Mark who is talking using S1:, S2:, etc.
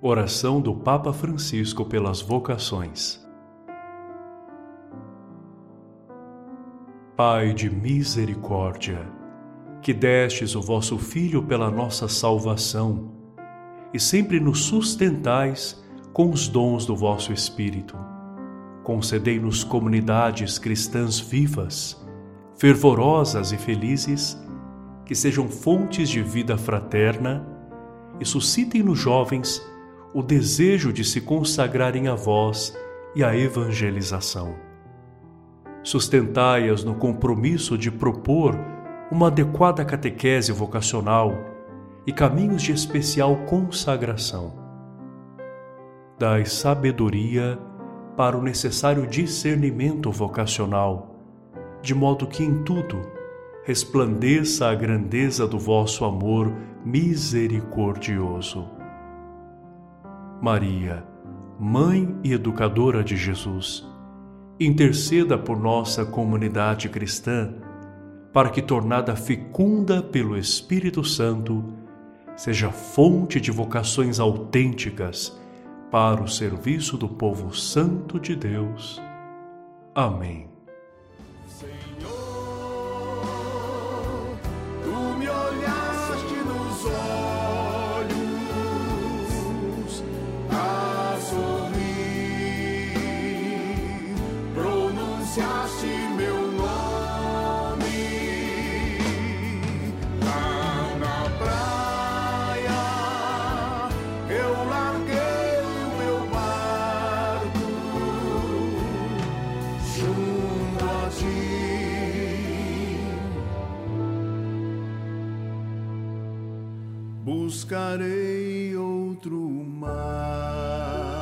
S1: Oração do Papa Francisco pelas vocações. Pai de misericórdia, que destes o vosso Filho pela nossa salvação e sempre nos sustentais com os dons do vosso Espírito, concedei-nos comunidades cristãs vivas, fervorosas e felizes, que sejam fontes de vida fraterna e suscitem nos jovens o desejo de se consagrarem a vós e à evangelização. Sustentai-as no compromisso de propor uma adequada catequese vocacional e caminhos de especial consagração. Dai sabedoria para o necessário discernimento vocacional, de modo que em tudo resplandeça a grandeza do vosso amor misericordioso Maria, Mãe e Educadora de Jesus, interceda por nossa comunidade cristã, para que, tornada fecunda pelo Espírito Santo, seja fonte de vocações autênticas para o serviço do povo santo de Deus. Amém.
S2: Pronunciaste meu nome lá na praia. Eu larguei o meu barco junto a ti. Buscarei outro mar.